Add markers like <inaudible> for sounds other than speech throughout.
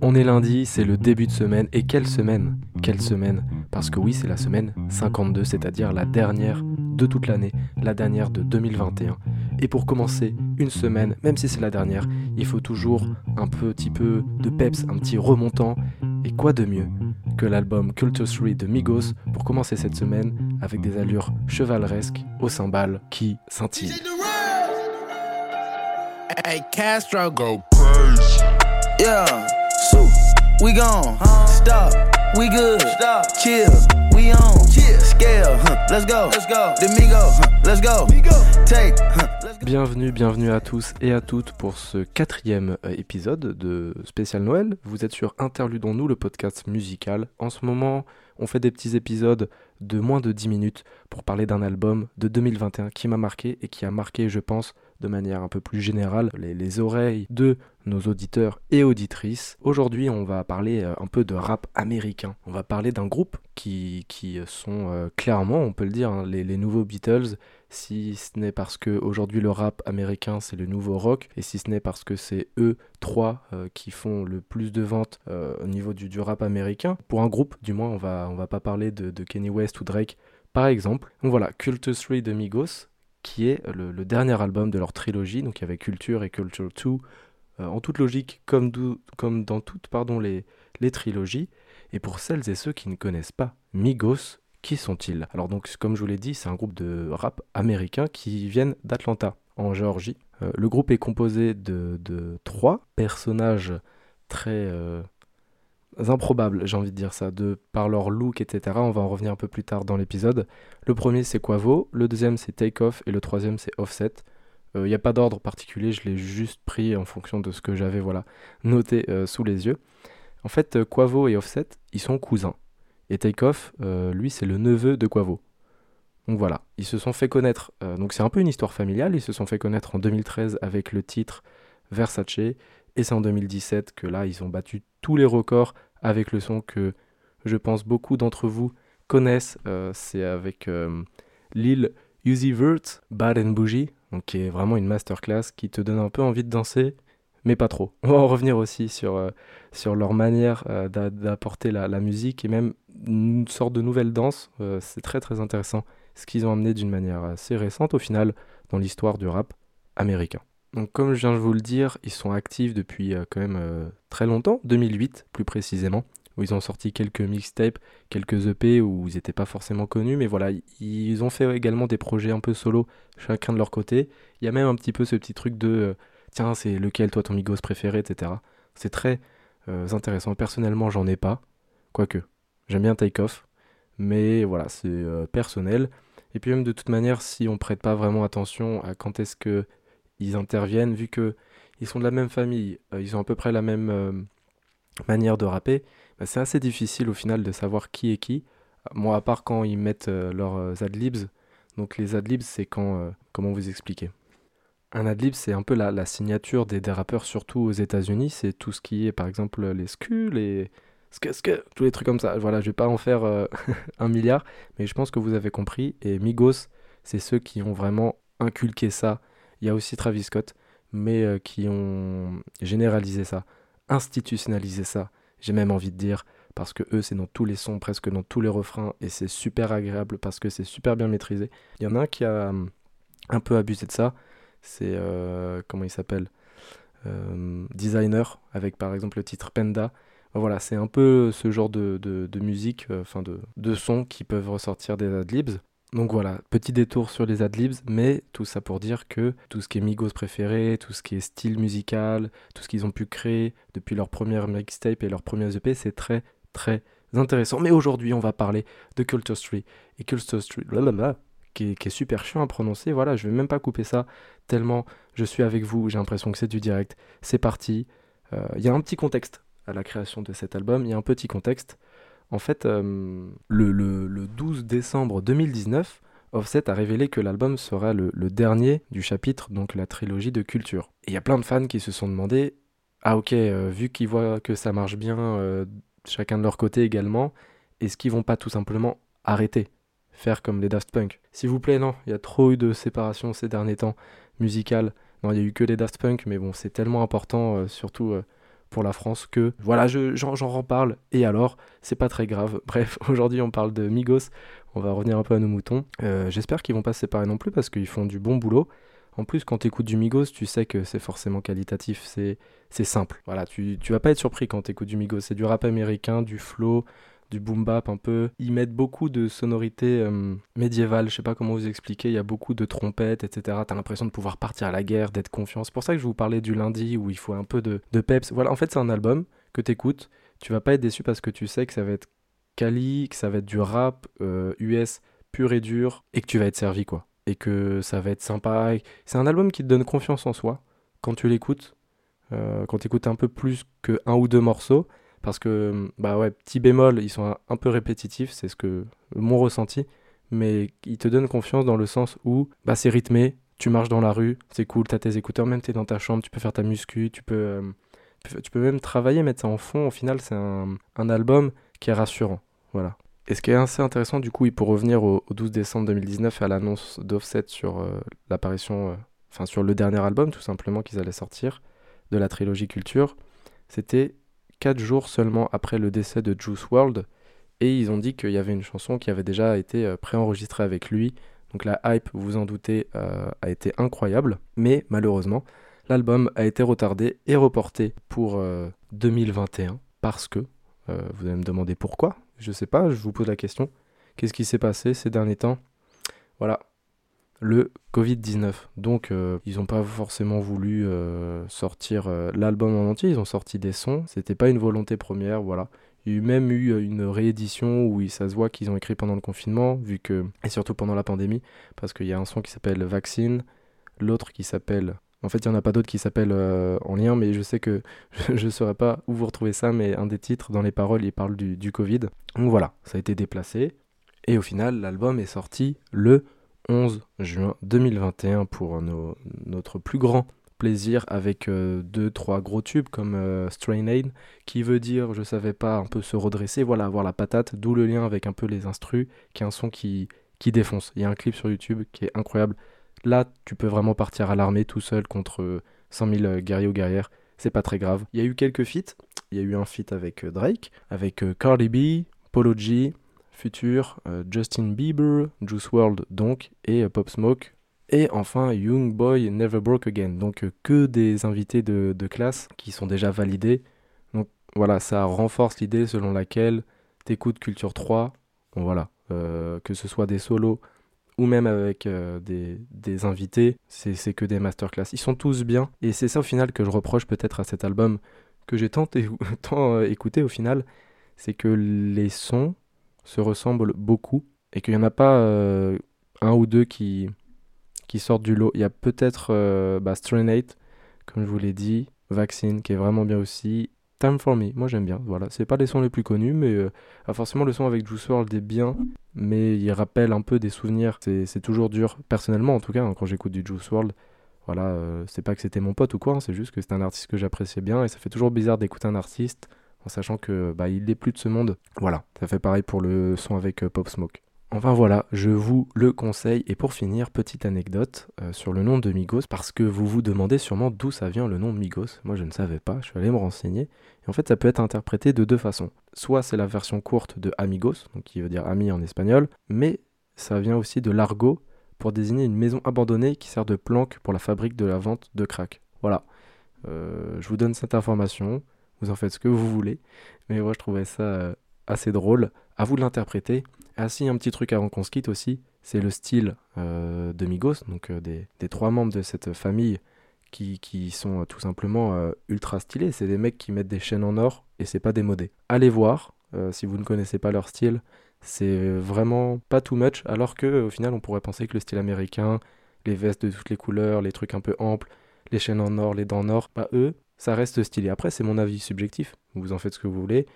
On est lundi, c'est le début de semaine. Et quelle semaine? Quelle semaine? Parce que oui, c'est la semaine 52, c'est-à-dire la dernière de toute l'année, la dernière de 2021. Et pour commencer une semaine, même si c'est la dernière, il faut toujours un petit peu de peps, un petit remontant. Et quoi de mieux que l'album Culture 3 de Migos pour commencer cette semaine avec des allures chevaleresques aux cymbales qui scintillent. Hey Castro, go. We gone. Stop. We good. Stop. Chill. We on. Scale. Let's go. Let's go. Let's go. Take. Bienvenue, bienvenue à tous et à toutes pour ce quatrième euh, épisode de spécial Noël. Vous êtes sur Interludons-nous, le podcast musical. En ce moment, on fait des petits épisodes de moins de 10 minutes pour parler d'un album de 2021 qui m'a marqué et qui a marqué, je pense, de manière un peu plus générale les, oreilles de nos auditeurs et auditrices. Aujourd'hui, on va parler euh, un peu de rap américain. On va parler d'un groupe qui, qui sont euh, clairement, on peut le dire, hein, les, nouveaux Beatles, si ce n'est parce que aujourd'hui le rap américain c'est le nouveau rock, et si ce n'est parce que c'est eux trois euh, qui font le plus de ventes au niveau du, du, rap américain. Pour un groupe, du moins, on va, on va pas parler de, de Kenny West ou Drake par exemple. Donc voilà, Culture 3 de Migos, qui est le, dernier album de leur trilogie. Donc il y avait Culture et Culture 2 euh, en toute logique, comme, dans toutes pardon, les, les trilogies. Et pour celles et ceux qui ne connaissent pas Migos, qui sont-ils? Alors donc comme je vous l'ai dit, c'est un groupe de rap américain qui viennent d'Atlanta, en Géorgie. Euh, le groupe est composé de, de trois personnages très euh, improbables, j'ai envie de dire ça, de par leur look, etc. On va en revenir un peu plus tard dans l'épisode. Le premier c'est Quavo, le deuxième c'est Takeoff et le troisième c'est Offset. Il euh, n'y a pas d'ordre particulier, je l'ai juste pris en fonction de ce que j'avais voilà, noté euh, sous les yeux. En fait, euh, Quavo et Offset, ils sont cousins. Et Takeoff, lui, c'est le neveu de Quavo. Donc voilà, ils se sont fait connaître. donc c'est un peu une histoire familiale. Ils se sont fait connaître en 2013 avec le titre Versace. Et c'est en 2017 que là, ils ont battu tous les records avec le son que je pense beaucoup d'entre vous connaissent. Euh, c'est avec euh, Lil Uzi Vert, Bad and Bougie, donc qui est vraiment une masterclass qui te donne un peu envie de danser, mais pas trop. On va en revenir aussi sur, euh, sur leur manière d'apporter la, la, musique et même une sorte de nouvelle danse. c'est très très intéressant ce qu'ils ont amené d'une manière assez récente au final dans l'histoire du rap américain. Donc comme je viens de vous le dire, ils sont actifs depuis euh, quand même euh, très longtemps, 2008 plus précisément, où ils ont sorti quelques mixtapes, quelques EP où ils n'étaient pas forcément connus, mais voilà, ils ont fait également des projets un peu solo, chacun de leur côté. Il y a même un petit peu ce petit truc de, euh, tiens, c'est lequel toi ton Migos préféré, etc. C'est très intéressant. Personnellement, j'en ai pas, quoique, j'aime bien Take Off, mais voilà, c'est personnel. Et puis même de toute manière, si on prête pas vraiment attention à quand est-ce que ils interviennent, vu que ils sont de la même famille, euh, ils ont à peu près la même euh, manière de rapper, bah, c'est assez difficile au final de savoir qui est qui. Moi, à part quand ils mettent euh, leurs adlibs. Donc les adlibs, c'est quand... comment vous expliquer? Un adlib, c'est un peu la, signature des, rappeurs, surtout aux États-Unis. C'est tout ce qui est, par exemple, les skus, les... tous les trucs comme ça. Voilà, je vais pas en faire <laughs> un milliard, mais je pense que vous avez compris. Et Migos, c'est ceux qui ont vraiment inculqué ça il y a aussi Travis Scott, mais euh, qui ont généralisé ça, institutionnalisé ça, j'ai même envie de dire, parce que eux, c'est dans tous les sons, presque dans tous les refrains, et c'est super agréable parce que c'est super bien maîtrisé. Il y en a un qui a hum, un peu abusé de ça, c'est, euh, comment il s'appelle euh, Designer, avec par exemple le titre Penda. Voilà, c'est un peu ce genre de, de, musique, enfin de, de sons qui peuvent ressortir des adlibs. Donc voilà, petit détour sur les adlibs, mais tout ça pour dire que tout ce qui est Migos préféré, tout ce qui est style musical, tout ce qu'ils ont pu créer depuis leur première mixtape et leur première EP, c'est très très intéressant. Mais aujourd'hui, on va parler de Culture Street. Et Culture Street, qui est, qui est super chiant à prononcer, voilà, je vais même pas couper ça, tellement je suis avec vous, j'ai l'impression que c'est du direct. C'est parti. Euh, il y a un petit contexte à la création de cet album, il y a un petit contexte. En fait, euh, le, 12 décembre 2019, Offset a révélé que l'album sera le, dernier du chapitre, donc la trilogie de culture. Et il y a plein de fans qui se sont demandé Ah, ok, euh, vu qu'ils voient que ça marche bien, euh, chacun de leur côté également, est-ce qu'ils vont pas tout simplement arrêter Faire comme les Daft Punk? S'il vous plaît, non, il y a trop eu de séparation ces derniers temps musicales. Non, il y a eu que les Daft Punk, mais bon, c'est tellement important, surtout pour la France que voilà, j'en reparle et alors, c'est pas très grave. <laughs> Bref, aujourd'hui on parle de Migos, on va revenir un peu à nos moutons. Euh, j'espère qu'ils vont pas se séparer non plus parce qu'ils font du bon boulot. En plus, quand tu écoutes du Migos, tu sais que c'est forcément qualitatif, c'est simple. Voilà, tu, tu vas pas être surpris quand tu écoutes du Migos. C'est du rap américain, du flow, du boom bap un peu. Ils mettent beaucoup de sonorités euh, médiévales, je sais pas comment vous expliquer, il y a beaucoup de trompettes, etc. T'as l'impression de pouvoir partir à la guerre, d'être confiant. C'est pour ça que je vous parlais du lundi où il faut un peu de, de peps. Voilà, en fait, c'est un album que t'écoutes. Tu vas pas être déçu parce que tu sais que ça va être quali, que ça va être du rap US euh, pur et dur et que tu vas être servi, quoi et que ça va être sympa. C'est un album qui te donne confiance en soi quand tu l'écoutes, euh, quand tu écoutes un peu plus que un ou deux morceaux, parce que bah ouais, petit bémol, ils sont un, peu répétitifs, c'est ce que mon ressenti, mais ils te donnent confiance dans le sens où bah c'est rythmé, tu marches dans la rue, c'est cool, t'as tes écouteurs, même t'es dans ta chambre, tu peux faire ta muscu, tu peux, euh, tu peux même travailler, mettre ça en fond. Au final, c'est un, un album qui est rassurant. Voilà. Et ce qui est assez intéressant, du coup, pour revenir au, 12 décembre 2019 à l'annonce d'Offset sur euh, l'apparition, euh, enfin sur le dernier album, tout simplement, qu'ils allaient sortir, de la trilogie Culture, c'était 4 jours seulement après le décès de Juice World, et ils ont dit qu'il y avait une chanson qui avait déjà été euh, préenregistrée avec lui. Donc la hype, vous en doutez, a été incroyable, mais malheureusement, l'album a été retardé et reporté pour 2021 parce que, vous allez me demander pourquoi, je sais pas, je vous pose la question. Qu'est-ce qui s'est passé ces derniers temps? Voilà, le Covid-19. Donc, euh, ils n'ont pas forcément voulu euh, sortir euh, l'album en entier, ils ont sorti des sons. C'était pas une volonté première, voilà. Il y a même eu une réédition où ça se voit qu'ils ont écrit pendant le confinement, vu que. Et surtout pendant la pandémie, parce qu'il y a un son qui s'appelle Vaccine, l'autre qui s'appelle en fait, il n'y en a pas d'autres qui s'appellent en lien, mais je sais que <laughs> je ne saurais pas où vous retrouvez ça, mais un des titres dans les paroles, il parle du, Covid. Donc voilà, ça a été déplacé. Et au final, l'album est sorti le 11 juin 2021 pour notre plus grand plaisir avec euh, deux, trois gros tubes comme euh, Strain Aid, qui veut dire, je savais pas, un peu se redresser, voilà, avoir la patate, d'où le lien avec un peu les instrus, qui est un son qui, qui défonce. Il y a un clip sur YouTube qui est incroyable. Là, tu peux vraiment partir à l'armée tout seul contre 100 000 euh, guerriers ou guerrières. C'est pas très grave. Il y a eu quelques feats. Il y a eu un feat avec euh, Drake, avec euh, Cardi B, Polo G, Future, Justin Bieber, Juice World donc, et Pop Smoke. Et enfin, Young Boy Never Broke Again. Donc que des invités de, classe qui sont déjà validés. Donc voilà, ça renforce l'idée selon laquelle t'écoutes Culture 3. Bon voilà, que ce soit des solos ou même avec euh, des, invités, c'est que des masterclass. Ils sont tous bien, et c'est ça au final que je reproche peut-être à cet album que j'ai tant, <laughs> tant euh, écouté au final, c'est que les sons se ressemblent beaucoup, et qu'il n'y en a pas euh, un ou deux qui, qui sortent du lot. Il y a peut-être bah, comme je vous l'ai dit, Vaccine, qui est vraiment bien aussi, Time for Me, moi j'aime bien. Voilà, c'est pas les sons les plus connus, mais euh, ah, forcément le son avec Juice WRLD est bien, mais il rappelle un peu des souvenirs. C'est toujours dur, personnellement en tout cas, hein, quand j'écoute du Juice WRLD. Voilà, euh, c'est pas que c'était mon pote ou quoi, hein, c'est juste que c'est un artiste que j'appréciais bien et ça fait toujours bizarre d'écouter un artiste en sachant que bah il est plus de ce monde. Voilà, ça fait pareil pour le son avec euh, Pop Smoke. Enfin voilà, je vous le conseille. Et pour finir, petite anecdote euh, sur le nom de Migos, parce que vous vous demandez sûrement d'où ça vient le nom Migos. Moi je ne savais pas, je suis allé me renseigner. Et en fait ça peut être interprété de deux façons. Soit c'est la version courte de amigos, donc qui veut dire ami en espagnol, mais ça vient aussi de l'argot pour désigner une maison abandonnée qui sert de planque pour la fabrique de la vente de crack. Voilà, euh, je vous donne cette information, vous en faites ce que vous voulez, mais moi je trouvais ça euh, assez drôle. À vous de l'interpréter. Ah si, un petit truc avant qu'on se quitte aussi, c'est le style euh, de Migos, donc euh, des, trois membres de cette famille qui, sont tout simplement ultra stylés. C'est des mecs qui mettent des chaînes en or et c'est pas démodé. Allez voir, si vous ne connaissez pas leur style, c'est vraiment pas too much, alors que au final on pourrait penser que le style américain, les vestes de toutes les couleurs, les trucs un peu amples, les chaînes en or, les dents en or, bah eux, ça reste stylé. Après, c'est mon avis subjectif, vous en faites ce que vous voulez.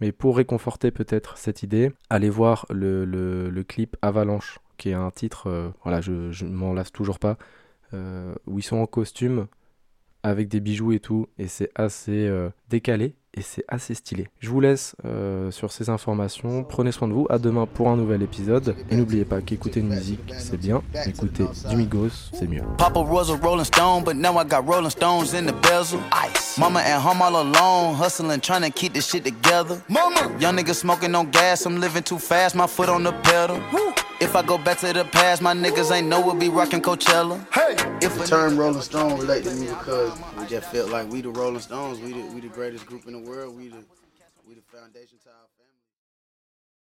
Mais pour réconforter peut-être cette idée, allez voir le, clip Avalanche, qui est un titre, euh, voilà, je, ne m'en lasse toujours pas, euh, où ils sont en costume avec des bijoux et tout, et c'est assez euh, décalé et c'est assez stylé. Je vous laisse sur ces informations. Prenez soin de vous. À demain pour un nouvel épisode. Et n'oubliez pas qu'écouter une musique, c'est bien. Écouter du Migos, c'est mieux. Papa was a rolling stone, but now I got rolling stones in the bezel. Ice. Mama at home all alone, hustling, trying to keep this shit together. Mama. Young nigga smoking on gas, I'm living too fast, my foot on the pedal. Woo. If I go back to the past, my niggas ain't know we'll be rocking Coachella. Hey, if the term Rolling Stone relate to me because we just felt like we the Rolling Stones, we the, we the greatest group in the world, we the we the foundation to our family.